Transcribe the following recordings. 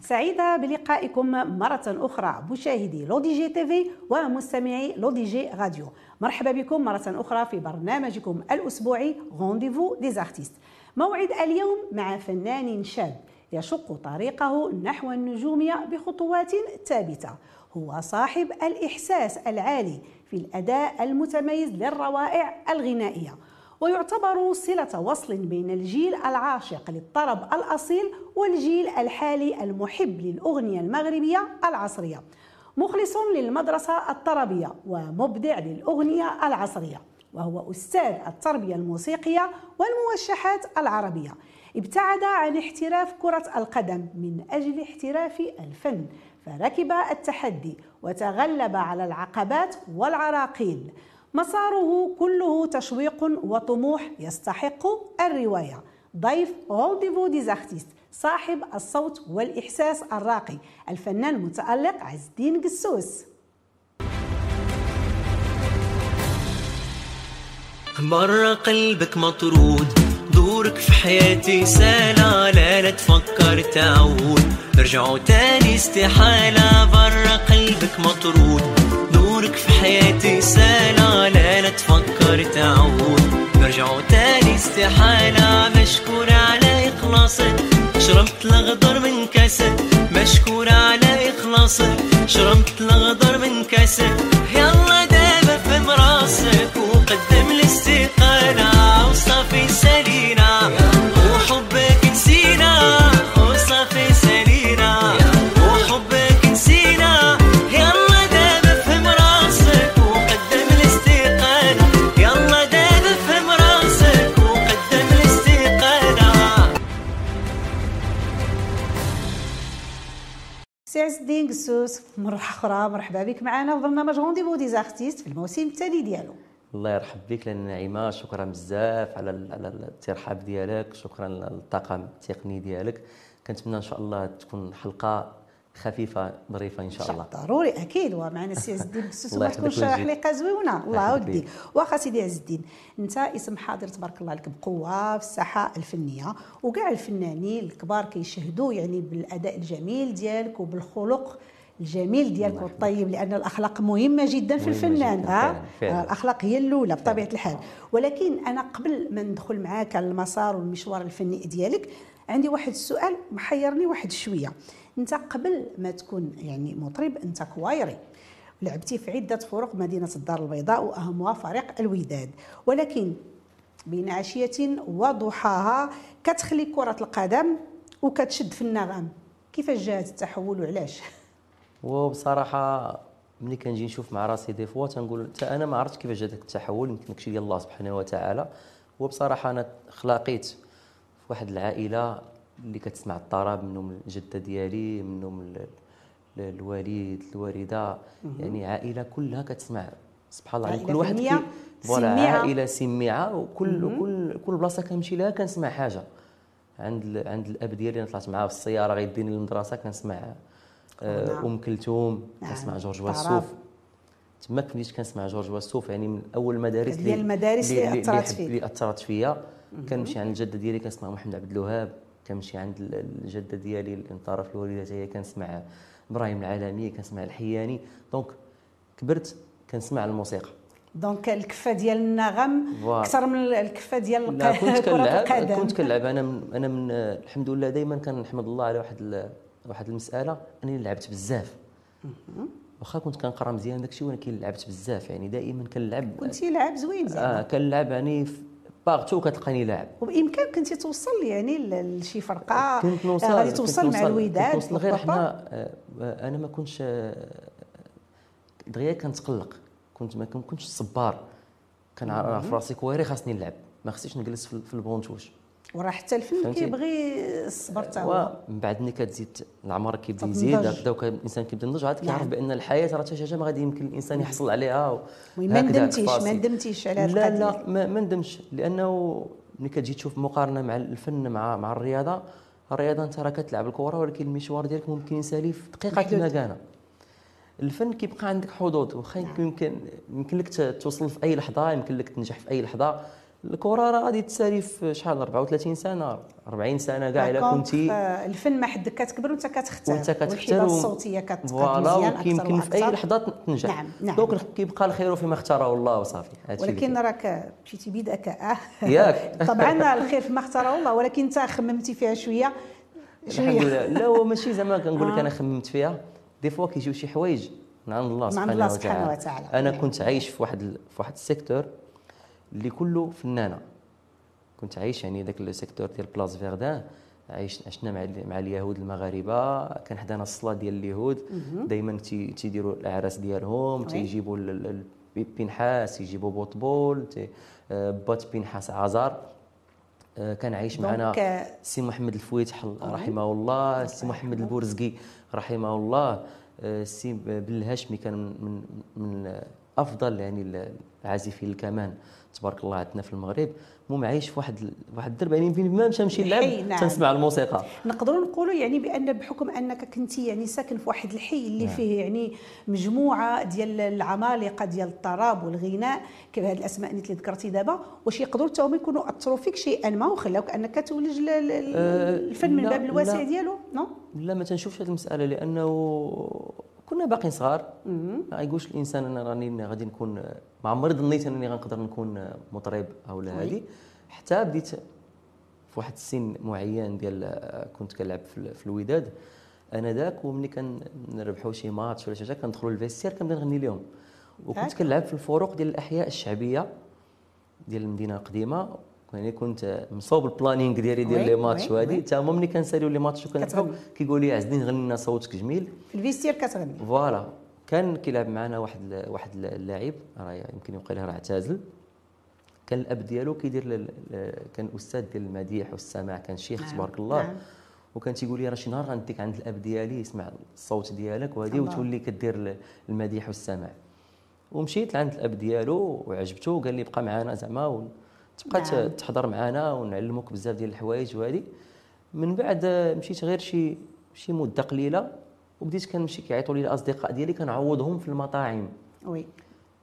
سعيدة بلقائكم مرة أخرى مشاهدي L'ODJ TV ومستمعي L'ODJ Radio. مرحبا بكم مرة أخرى في برنامجكم الأسبوعي Rendez-vous des artistes موعد اليوم مع فنان شاب يشق طريقه نحو النجومية بخطوات ثابتة. هو صاحب الإحساس العالي في الأداء المتميز للروائع الغنائية. ويعتبر صلة وصل بين الجيل العاشق للطرب الأصيل والجيل الحالي المحب للأغنية المغربية العصرية. مخلص للمدرسة الطربية ومبدع للأغنية العصرية وهو أستاذ التربية الموسيقية والموشحات العربية. ابتعد عن احتراف كرة القدم من أجل احتراف الفن فركب التحدي وتغلب على العقبات والعراقيل. مساره كله تشويق وطموح يستحق الرواية. ضيف Rendez-vous des artistes صاحب الصوت والإحساس الراقي الفنان المتألق عز الدين قسوس مرة قلبك مطرود دورك في حياتي سالة لا لا تفكر تعود. نرجعوا تاني استحالة برا قلبك مطرود. في حياتي سالة لا تفكر تعود. نرجعوا تاني استحالة مشكور على إخلاصك شربت الأخضر من كاسك مشكور على إخلاصك شربت الأخضر من كاسك يلا دابا في مراسك. وقدم الاستقالة وصافي سلينا الدين كسوس مرة أخرى مرحبا بك معنا. في برنامج Rendez-vous des artistes في الموسم التالي ديالو. الله يرحب بك لالة نعيمة. شكرا بزاف على على الترحاب ديالك. شكرا للطاقم التقني ديالك. كنتمنى إن شاء الله تكون حلقة خفيفة ظريفة إن شاء الله. ضروري أكيد. ومعنا السي عز الدين وما تكونش يحفظك ويجزيك. حلقه زوينه الله ودي. واخا سيدي عز الدين أنت اسم حاضر تبارك الله عليك بقوة في الساحة الفنية وكاع الفنانين الكبار كيشهدوا يعني بالأداء الجميل ديالك وبالخلق الجميل ديالك والطيب لأن الأخلاق مهمة جدا في الفنان جداً، ها؟ فعلاً. الأخلاق هي الأولى بطبيعة الحال. ولكن أنا قبل ما ندخل معاك على المسار والمشوار الفني ديالك عندي واحد السؤال محيرني واحد شوية. انت قبل ما تكون يعني مطرب انت كوايري. لعبتي في عدة فرق مدينة الدار البيضاء وأهمها فريق الوداد. ولكن بين عشية وضحاها كتخلي كرة القدم وكتشد في النغم. كيفاش جاء هذا التحول وعلاش؟ وبصراحة ملي كنجي نشوف مع راسي دي فوا تنقول حتى أنا ما عرفتش كيفاش جا التحول يمكن داكشي ديال الله سبحانه وتعالى. وبصراحة أنا خلاقيت في واحد العائلة اللي كتسمع الطرب منهم الجدة ديالي منهم ال- ال- الوالد الوالدة يعني عائلة كلها كتسمع سبحان الله يعني كل واحد كي- voilà سميعة. عائلة سميعة وكل كل كل بلاصة كنمشي لها كنسمع حاجة عند ال- عند الأب ديالي أنا طلعت معاه في السيارة غيديني للمدرسة كنسمع آه، نعم. أم كلثوم نعم. كنسمع جورج. وسوف تما بديت كنسمع جورج وسوف يعني من أول المدارس ديال المدارس اللي. اللي أثرت فيا كنمشي عند الجدة ديالي كنسمع محمد عبد الوهاب كنمشي عند ال- الجدة ديالي الانطرف الوالدة هي كنسمع إبراهيم العلمي كنسمع الحياني. donc كبرت كنسمع الموسيقى. donc الكفة ديال النغم. أكثر من الكفة ديال لا الق- كنت كنلعب كنت كنلعب. أنا من أنا من الحمد لله دائما كنحمد الله على واحد ال- واحد المسألة. انني لعبت بزاف. واخا كنت كنقرأ مزيان داكشي ولكن لعبت بزاف. يعني دائما كنلعب. كنتي لاعب زوين آه زعما كنلعب يعني في partout كتلقاني لاعب. وبإمكانك أنت توصل يعني لشي فرقة كنت نوصل آه، غادي كنت توصل مع نوصل- الوداد نوصل. غير. حنا آه، أنا ما كنتش آه، دغيا كنتقلق. كنت ما كنتش صبار. كنعرف راسي كويري خاصني نلعب. ما خصنيش نجلس في ال banc de touche. وراه حتى الفن؟ كيبغي الصبر تا هو ومن بعد ملي كتزيد العمر كيبدأ. يزيد دوك الإنسان كيبدأ ينضج عاد كيعرف نعم. بأن الحياة راه حتى شي ما غادي يمكن الإنسان يحصل عليها و- المهم ما هكذا ندمتيش ما. ندمتيش على هاد لا لا ما, ما ندمش لأنه ملي كتجي تشوف مقارنة مع الفن مع مع الرياضة الرياضة أنت راه كتلعب الكره ولكن المشوار ديالك ممكن يسالي في دقيقة كان الفن كيبقى عندك حدود واخا يمكن يمكن يمكن لك توصل في أي لحظة يمكن لك تنجح في أي لحظة الكرة راه غادي تسالي في شحال 34 سنة 40 سنة كاع إلا كنتي آه، الفن ما حدك كتكبر وانت كتختار وانت كتختار الصوتية voilà مزيان وكيمكن في أي. لحظة تنجح نعم، نعم. donc كيبقى الخير فيما اختاره الله وصافي ولكن. راك مشيتي بذكاء ياك. طبعا الخير فيما اختاره الله ولكن انت خممتي فيها شوية الحمد شوية لله لا هو ماشي زعما كنقول لك آه. أنا خممت فيها des fois كيجيو شي حوايج من عند الله من سبحانه, عند الله وتعالى. سبحانه وتعالى. أنا نعم. كنت عايش في واحد في واحد ال secteur اللي كله فنانة. كنت عايش يعني ذاك ال secteur ديال place Verdun عايش عشنا مع مع اليهود المغاربة. كان حدانا الصلاة ديال اليهود. دائما تيديروا الأعراس ديالهم تيجيبوا بنحاس يجيبوا بوطبول آه، بات بنحاس عزار. آه، كان عايش معنا آه، سي محمد الفويتح رحمه الله سي محمد البورزقي رحمه الله. سي بن الهاشمي كان من من من أفضل يعني العازفين الكمان تبارك الله عندنا في المغرب المهم عايش في واحد واحد الدرب يعني فين ما مشى نمشي نلعب نعم. تنسمع الموسيقى نقدروا نقولوا يعني بأن بحكم أنك كنتي يعني ساكن في واحد الحي اللي نعم. فيه يعني مجموعة ديال العمالقة ديال الطرب والغناء كيف هاد الأسماء اللي ذكرتي دابا واش يقدروا حتى هما يكونوا اثروا فيك شيئا ما وخلاوك أنك تولج أه، الفن من لا، باب الواسع. ديالو نو لا ما تنشوفش هذه المسألة لأنه كنا باقيين صغار. ما يقولش الإنسان أنا راني غادي نكون ما عمري ظنيت أنني غنقدر نكون مطرب أو لا هذه حتى بديت في واحد السن معين ديال كنت كنلعب في, ال- في الوداد أنا ذاك وملي كنربحوا شي ماتش ولا شي حاجة كندخلوا لل vestiaire كنبدا نغني لهم وكنت. كنلعب في الفرق ديال الأحياء الشعبية ديال المدينة القديمة يعني كنت مصوب ال planning ديالي ديال les matchs وهادي. حتى هما ملي كنساليو les matchs كتغني. كيقول لي عزني نغني لنا صوتك جميل في ال vestiaire كتغني voilà كان كيلعب معنا واحد واحد ال- اللاعب راه يمكن يبقى له راه اعتزل كان الأب ديالو كيدير كان أستاذ ديال المديح والسماع كان شيخ نعم، تبارك الله نعم. وكان تيقول لي راه شي نهار غنديك عند الأب ديالي يسمع الصوت ديالك وهذه. وتولي كدير ال- المديح والسماع ومشيت لعند الأب ديالو وعجبته وقال لي بقى معنا زعما وتبقى نعم. تحضر معنا ونعلموك بزاف ديال الحوايج وهذه من بعد مشيت غير شي شي مدة قليلة وبديت كنمشي كيعيطوا لي الأصدقاء ديالي كنعوضهم في المطاعم. oui.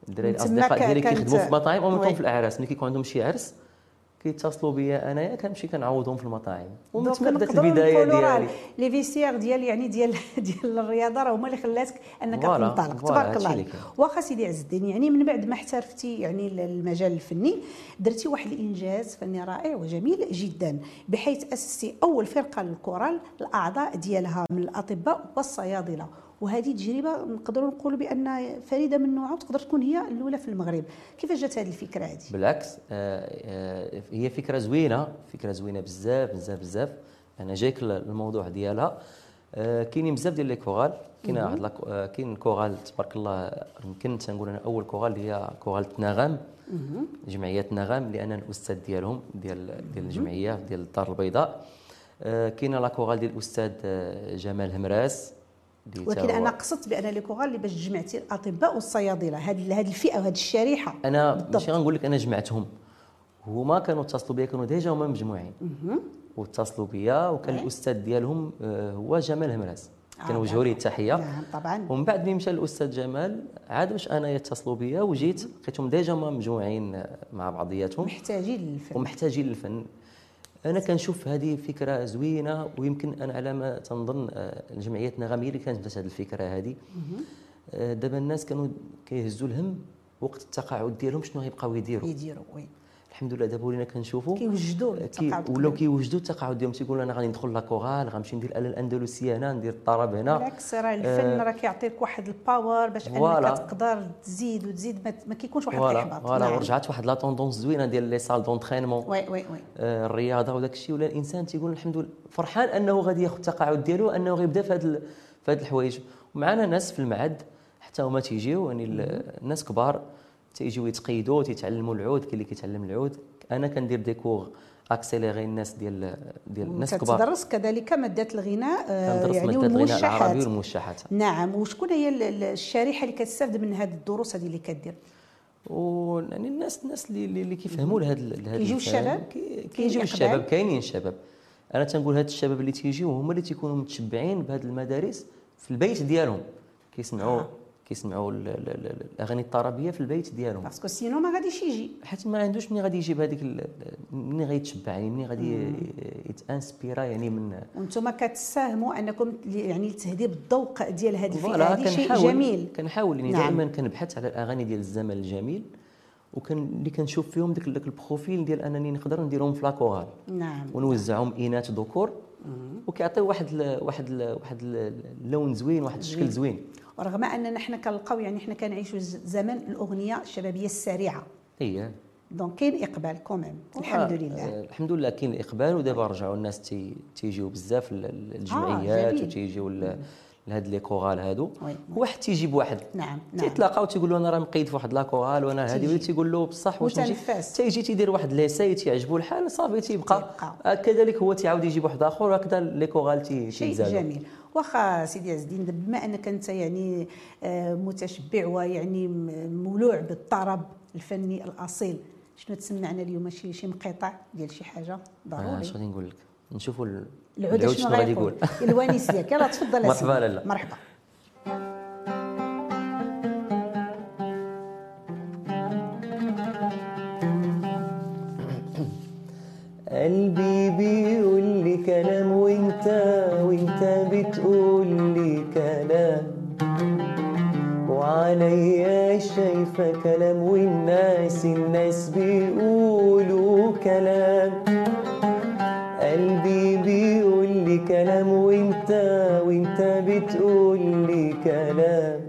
الدراري الأصدقاء ديالي كيخدموا في المطاعم أو في الأعراس ملي كيكون عندهم شي عرس كيتصلوا بيا أنايا كنمشي كنعوضهم في المطاعم. نقدروا البداية ديالي. les vestiaires ديال يعني ديال ديال الرياضة راه هما اللي خلاتك أنك تنطلق تبارك الله. واخا سيدي عز الدين يعني من بعد ما احترفتي يعني المجال الفني درتي واحد الإنجاز فني رائع وجميل جدا بحيث أسستي أول فرقة للكورال الأعضاء ديالها من الأطباء والصيادلة. وهذه تجربه نقدروا نقولوا بأن فريدة من نوعها وتقدر تكون هي الأولى في المغرب. كيفاش جات هذه الفكرة هذه؟ بالعكس آه، آه، هي فكرة زوينة فكرة زوينة بزاف بزاف بزاف. أنا جايك الموضوع ديالها. آه، كاينين بزاف ديال les chorales. كاين واحد كاين كورال تبارك الله يمكن تنقول أنا أول اللي هي كورال نغم جمعية نغم لأن الأستاذ ديالهم ديال ديال الجمعية ديال الدار البيضاء. كاينة la chorale ديال الأستاذ جمال همراس. ولكن أنا قصدت بأن les chorales اللي باش جمعتي الأطباء والصيادلة. هذه هذه الفئة وهذه الشريحة. أنا بالضبط. ماشي غنقول لك أنا جمعتهم. هما كانوا اتصلوا بيا كانوا déjà هما مجموعين. واتصلوا بيا وكان. الأستاذ ديالهم آه، هو جمال همراس آه، كنوجهوا ليه نعم. التحية. نعم طبعا. ومن بعد ملي مشى الأستاذ جمال عاد باش أنا يتصلوا بيا وجيت لقيتهم déjà هما مجموعين مع بعضياتهم. محتاجين للفن. ومحتاجين للفن. أنا كنشوف هذه فكره زوينة ويمكن أنا على ما تنظن آه، جمعيه نغم هي اللي كانت بدات هذه الفكرة هذه. آه، دابا الناس كانوا كيهزوا الهم وقت التقاعد ديالهم شنو غيبقاو يديروا. يديروا oui. الحمد لله دابا ولينا كنشوفوا كيوجدوا كي التقاعد ولاو. كيوجدوا التقاعد ديالهم تيقول أنا غادي ندخل la chorale غنمشي ندير الاله الاندلسيه هنا ندير الطرب هنا بالعكس راه الفن راه كيعطيك واحد ال power باش انك. تقدر تزيد وتزيد ما, كيكونش واحد الاحباط voilà. ورجعت واحد la tendance زوينه ديال les salles d'entraînement oui oui oui آه، الرياضه وداك الشيء ولا الانسان تيقول الحمد لله فرحان انه غادي ياخذ التقاعد ديالو انه غيبدا في هذا في هذه الحوايج ومعنا ناس في المعهد حتى هما تيجيو يعني ال- الناس كبار تيجيو يتقيدوا تيتعلموا العود كاين اللي كيتعلم العود أنا كندير des cours accélérés الناس ديال ديال الناس كبار تدرس كذلك مادات الغناء آه، كندرس يعني مادة الغناء العربي والموشحات نعم وشكون هي ال- ال- الشريحة اللي كتستافد من هذه الدروس هذه اللي كدير و يعني الناس الناس اللي اللي كيفهموا لهذا لهذا كيجيو الشباب؟ كيجيو؟ الشباب كاينين الشباب أنا تنقول هاد الشباب اللي تيجيو هما اللي تيكونوا متشبعين بهاد المدارس في البيت ديالهم كيسمعوا آه. كيسمعوا ال- ال- ال- الأغاني الطربية في البيت ديالهم. parce que sinon ما غاديش يجي حيت ما عندوش منين غادي يجيب هذيك منين غيتشبع يعني منين غادي يت inspira يعني من وأنتم كتساهموا أنكم يعني لتهذيب الذوق ديال هذه الفئة. هذه شيء جميل. كنحاول يعني نعم. دائما كنبحث على الأغاني ديال الزمن الجميل وكان اللي كنشوف فيهم داك ال profil ديال أنني نقدر نديرهم في la chorale. نعم. ونوزعهم إناث ذكور وكيعطيو واحد ال واحد ال واحد ال- اللون زوين واحد الشكل زوين. ورغم اننا حنا كنلقاو يعني حنا كنعيشوا زمن الأغنية الشبابية السريعة. هي donc كاين إقبال quand même الحمد لله. آه، الحمد لله كاين الاقبال ودابا رجعوا الناس تي تيجيو بزاف الجمعيات جميل. وتيجيو لهاد les chorales هادو. واحد تيجيب واحد. نعم نعم. تيتلاقاو تيقول له أنا راه مقيد في واحد la chorale وأنا هادي. تيجي. ولا تيقول له بصح واش نجي. تيجي تيدير واحد l'essai تيعجبو الحال صافي تيبقى. كذلك هو تيعاود يجيب واحد آخر هكذا les chorales تي- شيء تيتزادوا جميل. واخا سيدي عز الدين بما أنك أنت يعني آه، متشبع ويعني مولوع بالطرب الفني الأصيل شنو تسمعنا اليوم؟ شي شي مقطع ديال شي حاجة؟ آه، ضروري. اش غادي نقول لك؟ نشوفوا ال- العود شنو غادي غيقول الوانيس ديالك يلاه تفضل يا مرحبا. لالا. مرحبا. قلبي بيقول لي كلام وانت وانت بتقول لي كلام. وعليا شايفة كلام والناس الناس بيقولوا بتقول لي كلام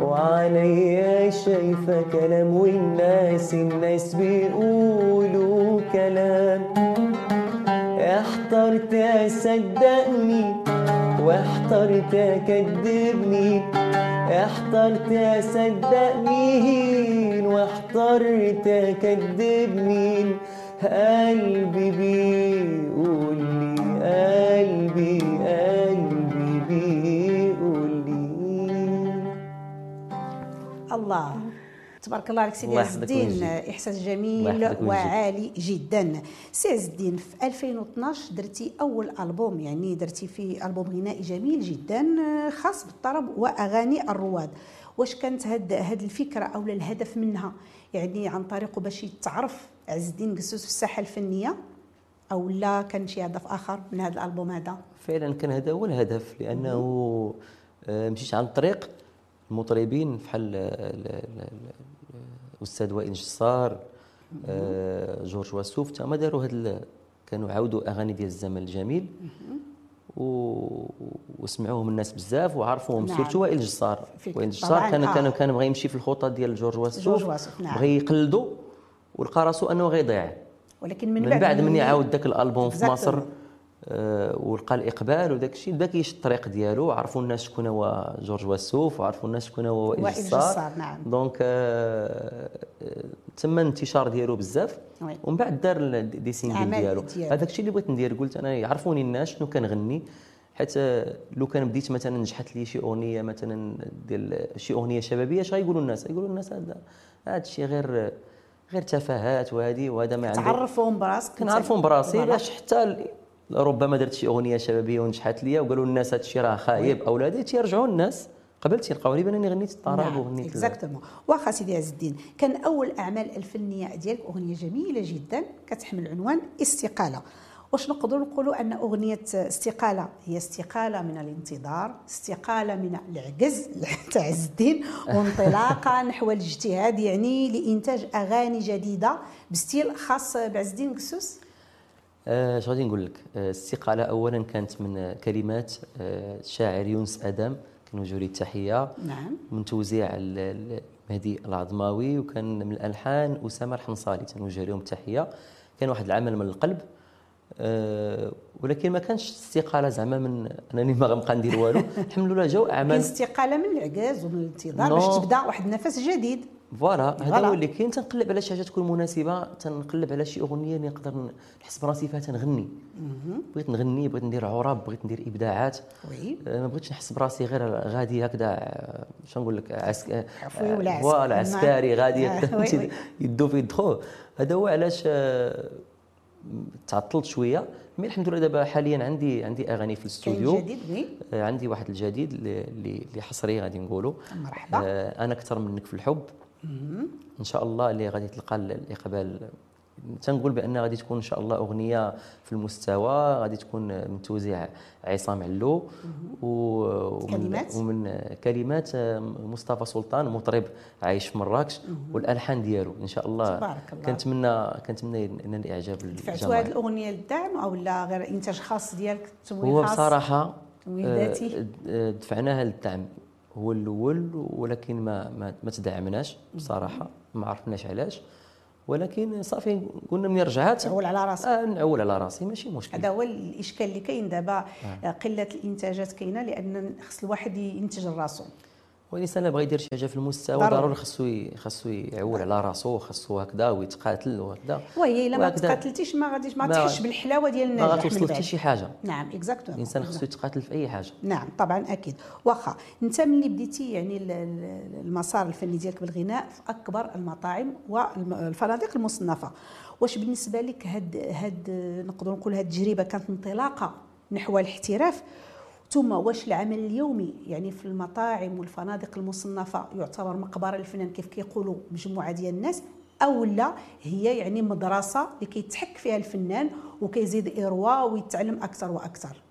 وعليا شايفة كلام والناس الناس بيقولوا كلام. احترت اصدقني واحترت اكذبني احترت اصدقني واحترت اكذبني قلبي بيقول لي قلبي الله. تبارك الله عليك سيدي عز الدين. احساس جميل. وعالي جدا. سي عز الدين في 2012 درتي أول ألبوم يعني درتي فيه ألبوم غنائي جميل جدا آه، خاص بالطرب وأغاني الرواد. واش كانت هاد هاد الفكرة أو الهدف منها؟ يعني عن طريقه باش يتعرف عز الدين قسوس في الساحة الفنية؟ أو لا كان شي هدف آخر من هذا الألبوم هذا؟ فعلا كان هذا هو الهدف لأنه آه، مشيت عن طريق المطربين بحال ال- ال- ال- الاستاذ وائل جسار آه، جورج وسوف تما داروا هاد كانوا عاودوا أغاني ديال الزمن الجميل و... وسمعوهم الناس بزاف وعرفوهم نعم. surtout وائل جسار وائل جسار كان آه. كان كان بغى يمشي في الخطة ديال جورج وسوف، نعم. بغى يقلدو ولقى راسو أنه غيضيع ولكن من, من بعد من يعاود ذاك الألبوم في. مصر ولقى الإقبال وداك الشيء. بدا كيشق الطريق ديالو. عرفوا الناس شكون هو جورج وسوف وعرفوا الناس شكون هو وائل جسار نعم. donc آه، آه، تم الانتشار ديالو بزاف. ومن بعد دار des singles ديالو. هذاك الشيء اللي بغيت ندير قلت أنا يعرفوني الناس شنو كنغني. حيت آه، لو كان بديت مثلا نجحت لي شي أغنية مثلا ديال شي أغنية شبابية اش غايقولوا الناس؟ غايقولوا الناس هذا هذا الشيء غير غير تفاهات وهذه وهذا ما عنده تعرفهم براسك كنعرفهم براسي. باش حتى ربما درت شي أغنية شبابية ونجحت ليا وقالوا الناس هذا الشيء راه خايب أو لا تيرجعوا الناس. قبل تيلقاو لي بانني غنيت الطرب نعم وغنيت exactement. واخا سيدي عز الدين كان أول الاعمال الفنية ديالك أغنية جميلة جدا كتحمل عنوان استقالة. واش نقدروا نقولوا أن أغنية استقالة هي استقالة من الانتظار استقالة من العجز تاع عز الدين وانطلاقه نحو الاجتهاد يعني لإنتاج أغاني جديدة بستيل خاص بعز الدين قسوس آه، اش غادي نقول لك آه، الاستقاله اولا كانت من آه، كلمات آه، الشاعر يونس آدم كنوجه ليه التحية. نعم. من توزيع مهدي العظماوي وكان من الألحان أسامة الحنصالي تنوجه لهم التحيه كان واحد العمل من القلب آه، ولكن ما كانش استقاله زعما من أنني ما غنبقى ندير والو. الحمد لله جاو أعمال. استقاله من العجز ومن الانتظار. باش تبدأ واحد النفس جديد. voilà هذا. هو اللي كاين. تنقلب على شي حاجة تكون مناسبة تنقلب على شي أغنية اللي نقدر نحس براسي فيها تنغني. بغيت نغني بغيت ندير عُرب بغيت ندير إبداعات. oui. آه، ما بغيتش نحس براسي غير غادي هكذا آه، شنو نقول لك عسكر عفوي ولا عسكري. voilà عسكري غادي آه،. يدو في يدخو. هذا هو علاش تعطلت شوية. mais الحمد لله دابا حاليا عندي عندي أغاني في الاستوديو. جديد آه، عندي واحد الجديد اللي اللي حصري غادي نقولوا مرحبا. آه، أنا أكثر منك في الحب. إن شاء الله اللي غادي تلقى ال- الإقبال. تنقول بأن غادي تكون إن شاء الله أغنية في المستوى غادي تكون من توزيع عصام علو. ومن كلمات؟ ومن كلمات مصطفى سلطان مطرب عايش في مراكش. والألحان ديالو. إن شاء الله تبارك الله. كنتمنى كنتمنى ينال الإعجاب دفعتوا هذه الأغنية للدعم أو لا؟ غير إنتاج خاص ديالك تمويل هو خاص؟ بصراحة تمويل آه،؟ آه، دفعناها للدعم. هو الأول ولكن ما ما, ما تدعمناش بصراحة ما عرفناش علاش. ولكن صافي قلنا من رجعات تعول على راسك آه نعول على راسي ماشي مشكل. هذا هو الإشكال اللي كاين دابا. قلة الإنتاجات كاينة لأن خص الواحد ينتج لراسو. والإنسان بغى يدير شي حاجة في المستوى ضروري. خصو خصو يعول على راسو خصو هكذا ويتقاتل وهكذا. وهي إلا ما تقاتلتيش ما غاديش ما ما- تحسش بالحلاوة ديال ما النجاح من غاتوصل حتى. شي حاجة. نعم اكزاكتومون الإنسان خصو يتقاتل في أي حاجة. نعم طبعا أكيد. واخا أنت ملي بديتي يعني ال- ال- المسار الفني ديالك بالغناء في أكبر المطاعم والفنادق المصنفة واش بالنسبة لك هاد هاد نقدروا نقول هاد التجربة كانت انطلاقة نحو الاحتراف؟ ثم واش العمل اليومي؟ يعني في المطاعم والفنادق المصنفة يعتبر مقبرة للفنان كيف كيقولوا مجموعة ديال الناس أو لا هي يعني مدرسة اللي كيتحك فيها الفنان وكيزيد ارواء ويتعلم أكثر وأكثر؟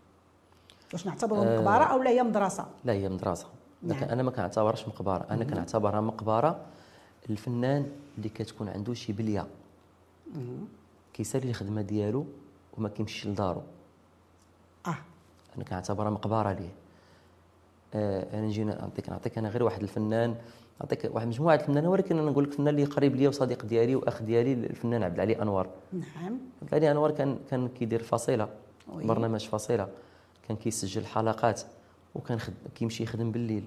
واش نعتبروا مقبرة أو لا هي مدرسة؟ لا هي مدرسة. نعم. لكن أنا ما كنعتبرهاش مقبرة. أنا كنعتبرها مقبرة الفنان اللي كتكون عنده شي بلية. كيسالي الخدمة ديالو وما كيمشيش لدارو. أنا كنعتبرها مقبرة ليه آه أنا نجي نعطيك نعطيك أنا غير واحد الفنان. نعطيك واحد مجموعه الفنانين ولكن أنا نقول لك الفنان اللي قريب ليا وصديق ديالي وأخ ديالي الفنان عبد العلي أنور. نعم. عبد العلي أنور كان كان كيدير فصيلة وي. برنامج فصيلة. كان كيسجل حلقات وكان خد... كيمشي يخدم بالليل.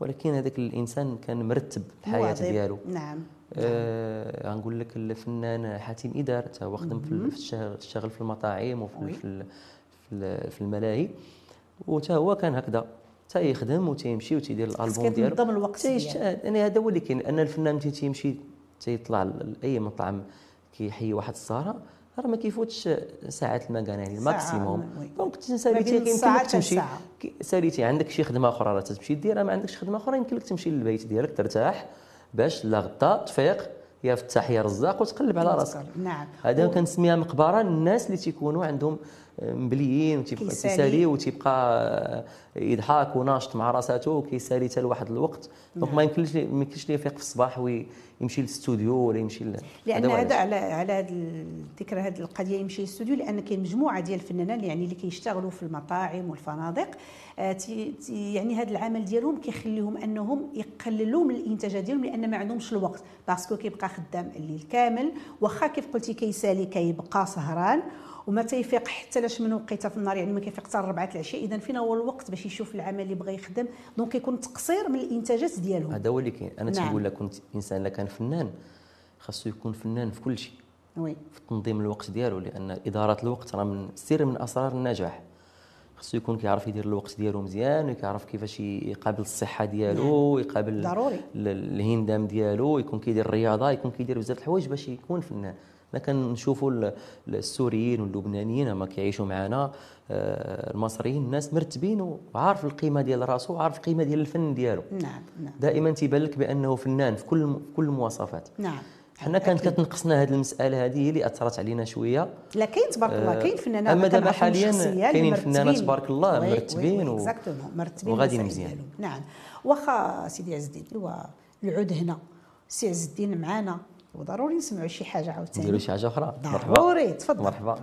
ولكن هذاك الإنسان كان مرتب الحياة. ديالو. نعم. آه غنقول لك الفنان حاتم إدار تا هو خدم في ال- في الشغل في المطاعم وفي في ال- في ال- في الملاهي وتا هو كان هكذا. تا يخدم وتيمشي وتيدير الألبوم ديالو. كتنظم الوقت. يعني هذا هو اللي كاين أن الفنان ملي تيمشي تيطلع لاي مطعم كيحيي واحد السهرة راه ما كيفوتش ساعات المكان يعني ال maximum. donc ساليتي يمكن لك تمشي. ساليتي عندك شي خدمة أخرى راه تمشي ديرها ما عندكش خدمة أخرى يمكن لك تمشي للبيت ديالك ترتاح باش لا غدا تفيق يا فتح يا رزاق وتقلب على راسك. نعم. هذا و- كنسميها مقبرة الناس اللي تيكونوا عندهم مبليين وتيبقى كيسالي. وتيبقى آه، يضحك وناشط مع راساته وكيسالي حتى لواحد الوقت donc نعم. ما يمكنش ما يمكنش ليه يفيق في الصباح ويمشي للاستوديو ولا يمشي ل- لأن هذا. على على هذا الذكر هذه القضية يمشي للاستوديو لأن كاين مجموعة ديال الفنانين يعني اللي كيشتغلوا في المطاعم والفنادق آه، تي تي- يعني هذا العمل ديالهم كيخليهم أنهم يقللوا من الانتاجات ديالهم لأن ما عندهمش الوقت parce que كيبقى خدام الليل كامل واخا كيف قلتي كيسالي كيبقى سهران وما تيفيق حتى لاش من وقيته في النهار يعني ما كيفيق حتى الربعة العشاء. اذا فين هو الوقت باش يشوف العمل اللي بغى يخدم. donc كيكون تقصير من الإنتاجات ديالهم هذا هو اللي كاين. أنا نعم. تنقول لك كنت إنسان لا كان فنان خاصو يكون فنان في كل شيء. Oui. في تنظيم الوقت ديالو لأن إدارة الوقت راه من سر من أسرار النجاح. خصو يكون كيعرف يدير الوقت ديالو مزيان وكيعرف كيفاش يقابل الصحة ديالو يقابل ضروري. ال- الهندام ديالو يكون كيدير الرياضة يكون كيدير بزاف الحوايج باش يكون فنان. حنا كنشوفوا ال- السوريين واللبنانيين هما كيعيشوا معنا آه، المصريين الناس مرتبين وعارف القيمة ديال راسو وعارف القيمة ديال الفن ديالو. نعم نعم. دائما تيبان لك بأنه فنان في كل في كل المواصفات. نعم. حنا كانت. كتنقصنا هذه المسألة هذه هي اللي أثرت علينا شوية. لا كاين تبارك الله كاين فنانات أما دابا حالياً كاينين. فنانات تبارك الله مرتبين و- مرتبين المسائل مزيان. نعم. واخا سيدي عز الدين ايوا العود هنا سي عز الدين معانا. وضروري نسمعوا شي حاجة عاوتاني. نديروا شي حاجة أخرى. ضروري تفضل. مرحبا.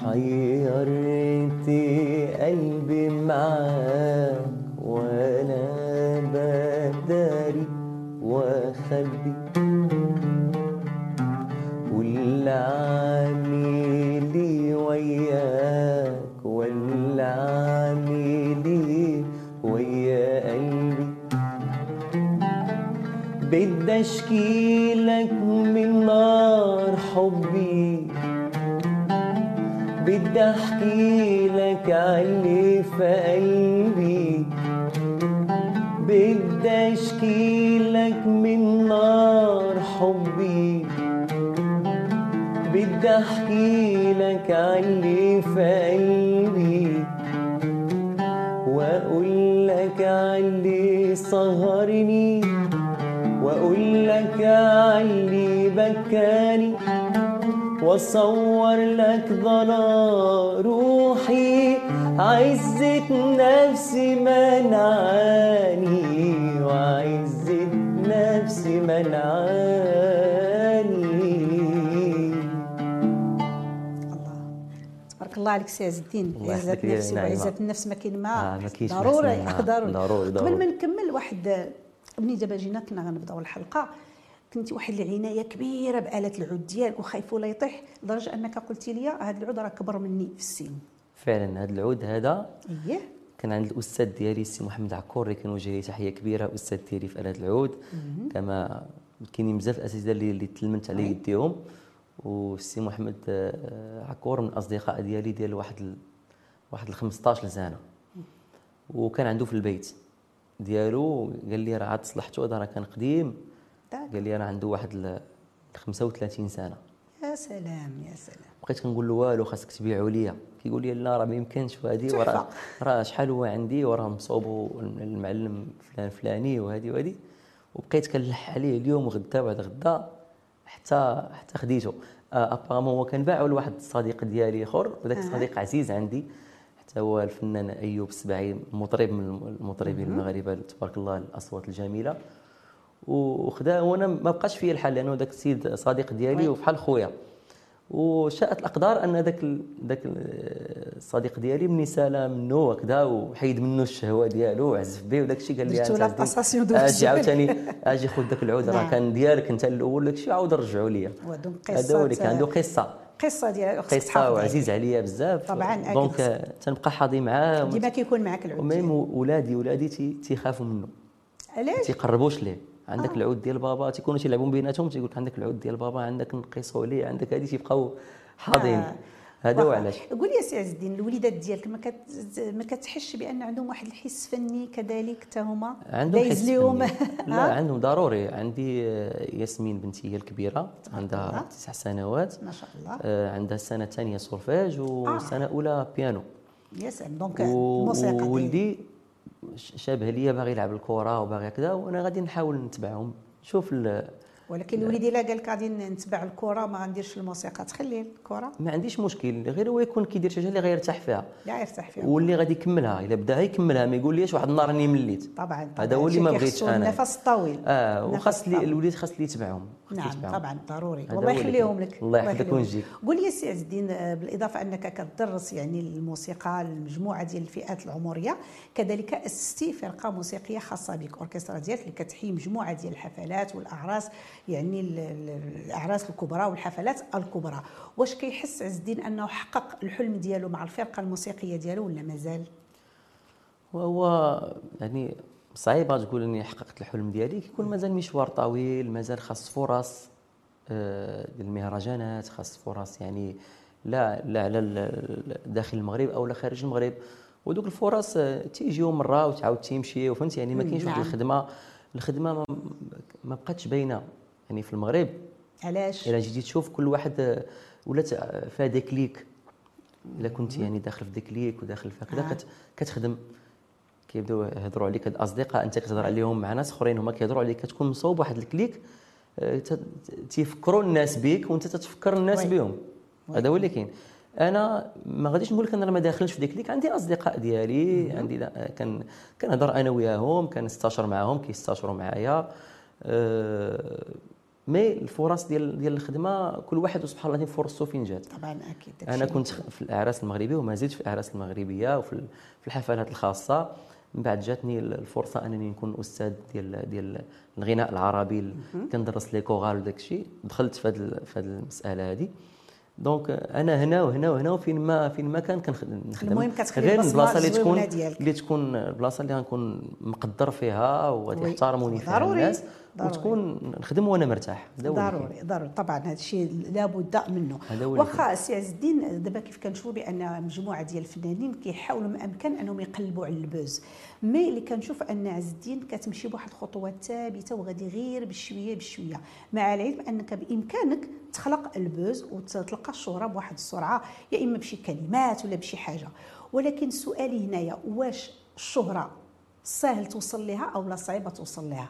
حيرتي قلبي معاك وأنا بداري واخبي واللي بدي اشكي لك من نار حبي. بدي أحكي لك علي في قلبي. بدي أشكي لك من نار حبي. بدي أحكي لك عاللي في قلبي. وأقول لك عاللي سهرني عاللي بكاني واصور لك ضنا روحي. عزة نفسي منعاني وعزة نفسي منعاني الله. تبارك الله عليك سي عز الدين عزة النفس. وعزة النفس ما كاين ما. آه، ضروري. ضروري قبل. ما نكمل واحد ملي دابا جينا كنا غنبداو الحلقة. كنتي واحد العناية كبيرة بآلة العود ديالك وخايف ولا يطيح لدرجة أنك قلتي لي هذا العود راه كبر مني في السن. فعلا هذا العود هذا اييه كان عند الأستاذ ديالي السي محمد عكور اللي كنوجه ليه تحية كبيرة أستاذ ديالي في آلة العود. كما كاينين بزاف الأساتذة اللي اللي تلمت على يديهم. والسي محمد آه، عكور من الاصدقاء ديالي ديال واحد ال... واحد ال 15 سنه وكان عنده في البيت ديالو قال لي راه عاد صلحته هذا راه كان قديم. داك. قال لي راه عنده واحد ال 35 سنة. يا سلام يا سلام. بقيت كنقول له والو خاصك تبيعوا ليا. كيقول لي لا راه ما يمكنش وهذه. وراه راه شحال هو عندي وراه مصوبو المعلم فلان فلاني وهذه وهذه وبقيت كنلح عليه اليوم وغدا وبعد غدا حتى حتى خديته. آه، ابارامون هو كان باعو لواحد الصديق ديالي آخر وذاك الصديق عزيز عندي. حتى هو الفنان أيوب السبعي مطرب من المطربين المغاربه تبارك الله الأصوات الجميلة. وخدا وأنا ما بقاش فيا الحال لأنه ذاك السيد صديق ديالي وبحال خويا وشاءت الأقدار أن ذاك ذاك ال- الصديق ديالي مني سال منه وكذا وحيد منه الشهوة ديالو وعزف به وداك الشيء قال لي دو آجي. عاوتاني آجي خذ ذاك العود راه نعم. كان ديالك أنت الأول داك الشيء عاود رجعوا لي هذا هو اللي كان عنده قصة قصة ديال قصة وعزيز عليا بزاف طبعاً، donc. آه، تنبقى حاضي معاه. ديما كيكون معك العود وميم. ولادي ولادي تي- تيخافوا منه علاش تيقربوش ليه عندك آه. العود ديال بابا تيكونوا تيلعبوا بيناتهم تيقول لك عندك العود ديال بابا عندك نقيسوا عليه عندك هذه تيبقاو حاضين آه. هذا هو. علاش قول لي سي عز الدين الوليدات ديالك ما كت ما كتحسش بأن عندهم واحد الحس فني كذلك حتى هما عندهم حس فني. لا ها؟ عندهم ضروري عندي آه، ياسمين بنتي هي الكبيرة. عندها تسع سنوات ما شاء الله آه، عندها السنة الثانية سولفيج والسنة الاولى بيانو يا سلام donc الموسيقى ديالك. شابه ليا باغي يلعب الكرة وباغي هكذا وأنا غادي نحاول نتبعهم. شوف ال- ولكن الوليد إلا قال لك غادي نتبع الكرة ما غنديرش الموسيقى. تخلي الكرة. ما عنديش مشكل غير هو يكون كيدير شي حاجة اللي غيرتاح فيها. لا يرتاح فيها. واللي غادي يكملها إلا بدا يكملها ما يقوليش واحد النهار راني مليت. طبعا هذا هو اللي ما بغيتش أنا. النفس الطويل. آه وخاص. الوليد خاص لي يتبعهم. نعم يتبعهم. طبعا ضروري والله اللي يخليهم. لك الله يحفظك. وينجيك. قول لي سي عز الدين آه، بالإضافة أنك كتدرس يعني الموسيقى المجموعة ديال الفئات العمرية كذلك أسستي فرقة موسيقية خاصة بك أوركسترا ديالك اللي كتحيي مجموعة ديال الحفلات والأعراس يعني ال- ال- الأعراس الكبرى والحفلات الكبرى واش كيحس عز الدين أنه حقق الحلم ديالو مع الفرقة الموسيقية ديالو ولا مازال وهو يعني صعيبة تقول إني حققت الحلم ديالي كيكون مازال مشوار طويل مازال خاص فرص آه، ديال المهرجانات خاص فرص يعني لا لا على داخل المغرب أو لا خارج المغرب. ودوك الفرص آه، تيجيو مرة وتعاود تيمشي وفهمت يعني ما كاينش واحد نعم. الخدمة الخدمة ما, بقاتش باينة يعني في المغرب. علاش؟ إلا جيتي تشوف كل واحد آه، ولات فيها ديكليك. إلا كنت يعني داخل في des cliques وداخل في هكذا آه. كت- كتخدم. كيبداو يهضروا عليك الأصدقاء أنت كتهضر عليهم مع ناس أخرين هما كيهضروا عليك كتكون مصوب واحد ال clique آه، تيفكروا الناس بك وأنت تتفكر الناس. بهم هذا هو اللي كاين. أنا ما غاديش نقول لك أنا ما داخلش في des cliques عندي أصدقاء ديالي عندي لا- كان كنهضر أنا وياهم كنستشر معاهم كيستشروا معايا أه mais الفرص ديال ديال الخدمة كل واحد سبحان الله فرصته فين جات. طبعا أكيد أنا كنت في الأعراس المغربية وما زلت في الأعراس المغربية وفي ال- في الحفلات الخاصة. من بعد جاتني الفرصة أنني نكون أستاذ ديال ديال الغناء العربي ال- كندرس لي chorale وداك الشيء دخلت في هذه المسألة هذه donc أنا هنا وهنا وهنا وفين ما فين ما كان كنخدم نخدم المهم كتخلي غير البلاصة اللي تكون. اللي تكون البلاصة اللي غنكون مقدر فيها وغادي. يحترموني فيها. الناس ضروري. وتكون نخدم وأنا مرتاح. ضروري ضروري. طبعا هذا الشيء لابد منه. واخا سي عز الدين دابا كيف كنشوفوا بأن مجموعة ديال الفنانين كيحاولوا ما أمكن أنهم يقلبوا على ال buzz. mais اللي كنشوف أن عز الدين كتمشي بواحد الخطوات ثابتة وغادي غير بشوية بشوية. مع العلم أنك بإمكانك تخلق ال buzz وتلقى الشهرة بواحد السرعة يا إما بشي كلمات ولا بشي حاجة. ولكن سؤالي هنايا واش الشهرة سهل توصل لها أو لا صعيبة توصل لها؟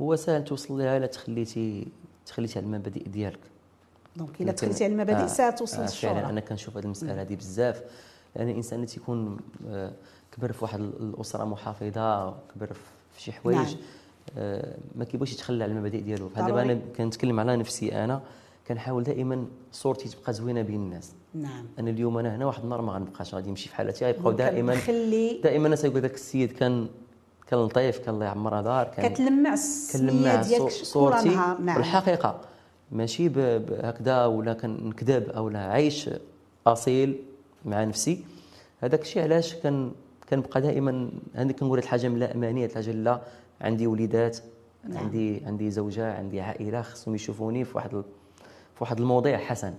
هو سهل توصل لها إلا تخليتي تخليتي على المبادئ ديالك. donc إلا تخليتي على المبادئ آه، سهل توصل آه، فعلا أنا كنشوف هذه المسألة هذه بزاف. لأن الانسان اللي تيكون آه، كبر في واحد الأسرة محافظة كبر في شي حوايج نعم. آه، ما كيبغيش يتخلى على المبادئ ديالو. بحال دابا. أنا كنتكلم على نفسي أنا كنحاول دائما صورتي تبقى زوينة بين الناس. نعم. أنا اليوم أنا هنا واحد النهار ما غنبقاش غادي نمشي في حالتي غيبقاو دائما دائما الناس يقول لك السيد كان كان لطيف كان الله يعمرها دار كان كتلمع السميه ديالك صورتي نهار نعم. والحقيقة ماشي هكذا ولا كنكذب أو لا عايش أصيل مع نفسي. هذاك الشيء علاش كان كنبقى دائما عندي كنقول الحاجة من لا امانيه هاد الحاجة لا. عندي وليدات نعم. عندي عندي زوجة عندي عائلة خصهم يشوفوني في واحد في واحد الموضع حسن.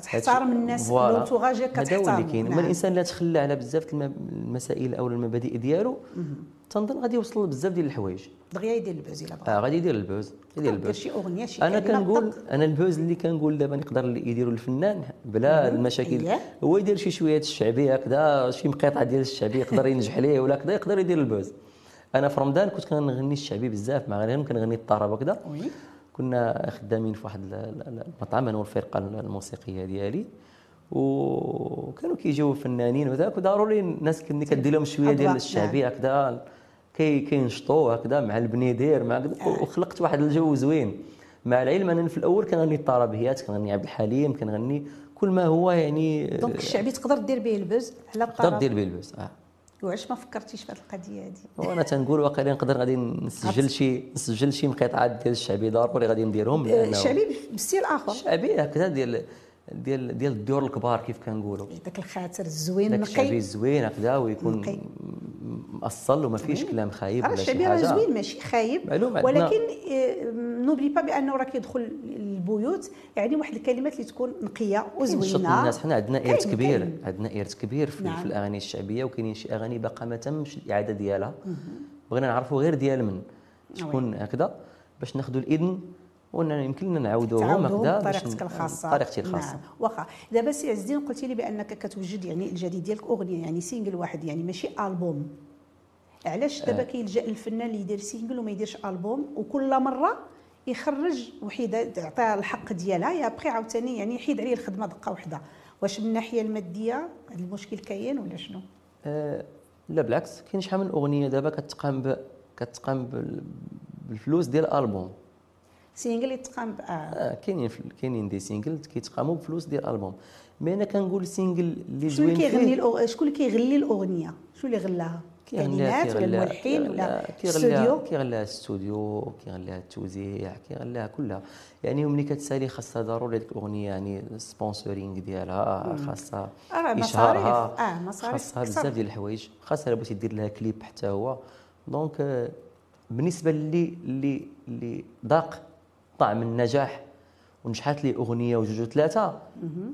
كتحترم الناس. لونتوراج ديالك هذا اللي كتحترم كاين؟ اما الانسان لا تخلى على بزاف الم- المسائل أو المبادئ ديالو تنظن غادي يوصل بزاف ديال الحوايج. دغيا يدير ال buzz إلا بغى. آه غادي يدير ال buzz يدير دير ال buzz. شي أغنية شي أنا كنقول. أنا ال buzz اللي كنقول دابا نقدر يديروا الفنان بلا المشاكل. هو يدير شي شوية الشعبيه هكذا شي مقيطعه ديال الشعبيه يقدر ينجح ليه ولا كذا يقدر يدير ال buzz. أنا في رمضان كنت كنغني الشعبي بزاف مع غير كنغني الطرب وكذا oui. كنا خدامين في واحد ال- ال- المطعم أنا والفرقة الموسيقية ديالي وكانوا كيجيو فنانين وذاك وضروري الناس كني كدير لهم شوية ديال أضواء، الشعبية هكذا كي كينشطوا هكذا مع البنيدير مع كذا وخلقت واحد الجو زوين. مع العلم أنا في الأول كنغني الطربيات كنغني عبد الحليم كنغني كل ما هو يعني donc الشعبي تقدر دير به ال buzz على تقدر دير به ال buzz آه. وعلاش ما فكرتيش في هذه القضية هذه وأنا تنقول واقيلا نقدر غادي نسجل شي نسجل شي مقطعات ديال الشعبي ضروري غادي نديرهم؟ لأنه الشعبي ب style آخر. الشعبي هكذا ديال ديال ديال الديور الكبار كيف كنقولوا. داك الخاطر الزوين داك الشعبي الزوين هكذا ويكون. مأصل وما فيش كلام خايب راه ولا الشعبي شي راه حاجة. زوين ماشي خايب. ولكن آه، n'oublie pas بأنه راه كيدخل البيوت يعني واحد الكلمات اللي تكون نقية وزوينة. الناس حنا عندنا إرث كبير. عندنا إرث كبير في, نعم. في الأغاني الشعبية وكاينين شي أغاني باقا ما تمش الإعادة ديالها. بغينا نعرفوا غير ديال من. شكون هكذا؟ باش ناخذوا الإذن ويمكن نعاودوهم تعاودهم هكذا باش بطريقتك الخاصة. بطريقتي الخاصة. نعم. واخا. دابا سي عز الدين قلتي لي بأنك كتوجد يعني الجديد ديالك أغنية يعني single واحد يعني ماشي ألبوم. علاش دابا كيلجأ الفنان اللي يدير single وما يديرش ألبوم وكل مرة يخرج وحيده تعطيها الحق ديالها يا بخي عاوتاني يعني يحيد عليه الخدمة دقة واحدة واش من الناحية المادية هذا المشكل كاين ولا شنو؟ آه لا بالعكس كاين شحال من أغنية دابا كتقام ب... كتقام بال... بالفلوس ديال الالبوم single يتقام ب- آه. آه كاينين كاينين des singles كيتقاموا بفلوس ديال الالبوم mais أنا كنقول single اللي شكون اللي زوين كيغني فيه الأغ... شكون اللي كيغني الأغنية؟ شكون اللي غلاها؟ كلمات ولا الملحن ولا استوديو كيغليها الاستوديو كيغليها التوزيع كيغليها كلها. يعني ملي كتسالي خاصها ضروري ديك الأغنية يعني sponsoring ديالها خاصها آه، مصاريف. إشهارها آه، مصاريف خاصها. بزاف ديال الحوايج. خاصها بغيتي دير لها كليب حتى هو. donc آه، بالنسبة اللي اللي اللي ذاق طعم النجاح ونجحت لي أغنية وجوج وثلاثة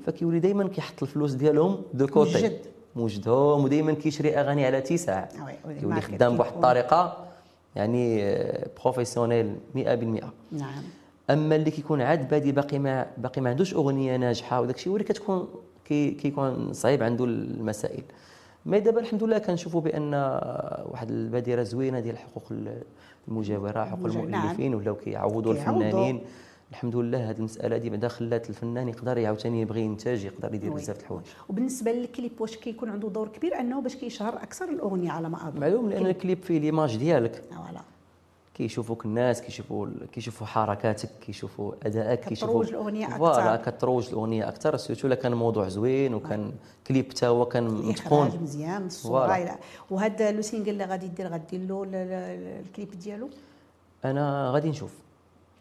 فكيولي دائما كيحط الفلوس ديالهم de côté موجد. موجدهم ودائما كيشري أغاني على اتساع آه كيولي خدام بواحد. الطريقة يعني آه، professionnel 100% نعم أما اللي كيكون عاد بادي باقي ما باقي ما عندوش أغنية ناجحة وداك الشيء هو اللي كتكون كي كيكون صعيب عنده المسائل mais دابا الحمد لله كنشوفوا بأن واحد البادرة زوينة ديال حقوق المجاورة حقوق نعم. المؤلفين ولاو كيعوضوا. الفنانين الحمد لله هذه المسألة دي بعدا خلات الفنان يقدر عاوتاني يبغي ينتج يقدر يدير. بزاف د الحوايج. وبالنسبة للكليب واش كيكون عنده دور كبير؟ أنه باش كيشهر أكثر الأغنية على ما أظن. معلوم لأن الكليب فيه l'image ديالك. voilà. كيشوفوك الناس كيشوفوا كيشوفوا حركاتك كيشوفوا أدائك كتروج كيشوفوا الأغنية voilà أكثر. كتروج الأغنية أكثر. surtout إلا كان موضوع زوين وكان كليب حتى هو كان متقون. مزيان الصورة voilà. إلى وهذا le single اللي غادي دير غدير له ال- ال- الكليب ديالو؟ أنا غادي نشوف.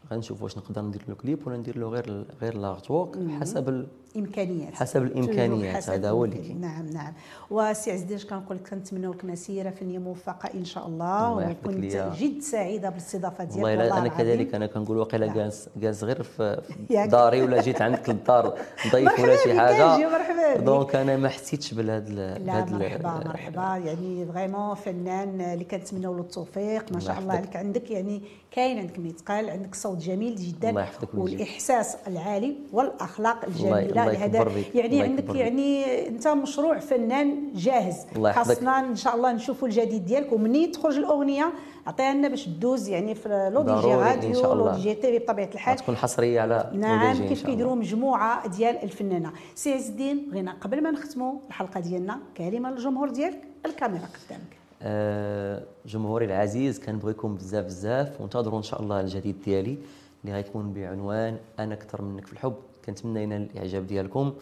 غادي نشوف واش نقدر ندير له كليب ولا ندير له غير غير لارت حسب ال... الإمكانيات حسب الإمكانيات هذا هو اللي. نعم نعم وسي عز الدين كنقول لك كنتمنوا لك مسيره فنيه موفقة إن شاء الله الله وكنت. جد سعيدة بالاستضافة ديالك والله لا أنا. كذلك أنا كنقول واقيلا نعم. جالس جالس غير في. داري ولا جيت عندك للدار ضيف ولا شي حاجة. donc أنا ما حسيتش بهذا لا مرحبا مرحبا يعني vraiment فنان اللي كنتمناو له التوفيق ما شاء الله. عليك عندك يعني كاين عندك ميتقال عندك صوت جميل جدا. والإحساس العالي والأخلاق الجميلة بك، يعني الله عندك. يعني انت مشروع فنان جاهز. خاصنا إن شاء الله نشوفوا الجديد ديالك ومني تخرج الأغنية عطيها لنا باش تدوز يعني في لو دي جي راديو شاء لو الله. دي جي تي بطبيعة الحال تكون حصرية على نعم كيف. كيديروا مجموعة ديال الفنانة سي عز الدين بغينا قبل ما نختموا الحلقة ديالنا كلمة للجمهور ديالك الكاميرا قدامك آه، جمهوري العزيز كنبغيكم بزاف بزاف وانتظروا إن شاء الله الجديد ديالي اللي غيكون بعنوان أنا أكثر منك في الحب كنتمنى ينال الاعجاب ديالكم.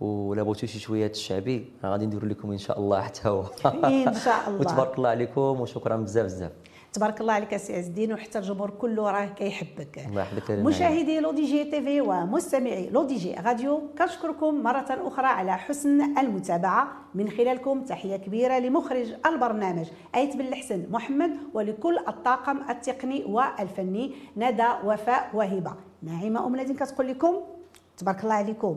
ولا بغيتو شي شوية الشعبي غادي نديروا لكم إن شاء الله حتى هو. إن شاء الله. وتبارك الله عليكم وشكرا بزاف بزاف. تبارك الله عليك سي عز الدين وحتى الجمهور كله راه كيحبك. الله يحفظك يا مشاهدي L'ODJ TV ومستمعي L'ODJ Radio كنشكركم مرة أخرى على حسن المتابعة. من خلالكم تحية كبيرة لمخرج البرنامج آيت بن الحسن محمد ولكل الطاقم التقني والفني ندى وفاء وهبة ناعمة أم نادين كتقول لكم تبارك الله عليكم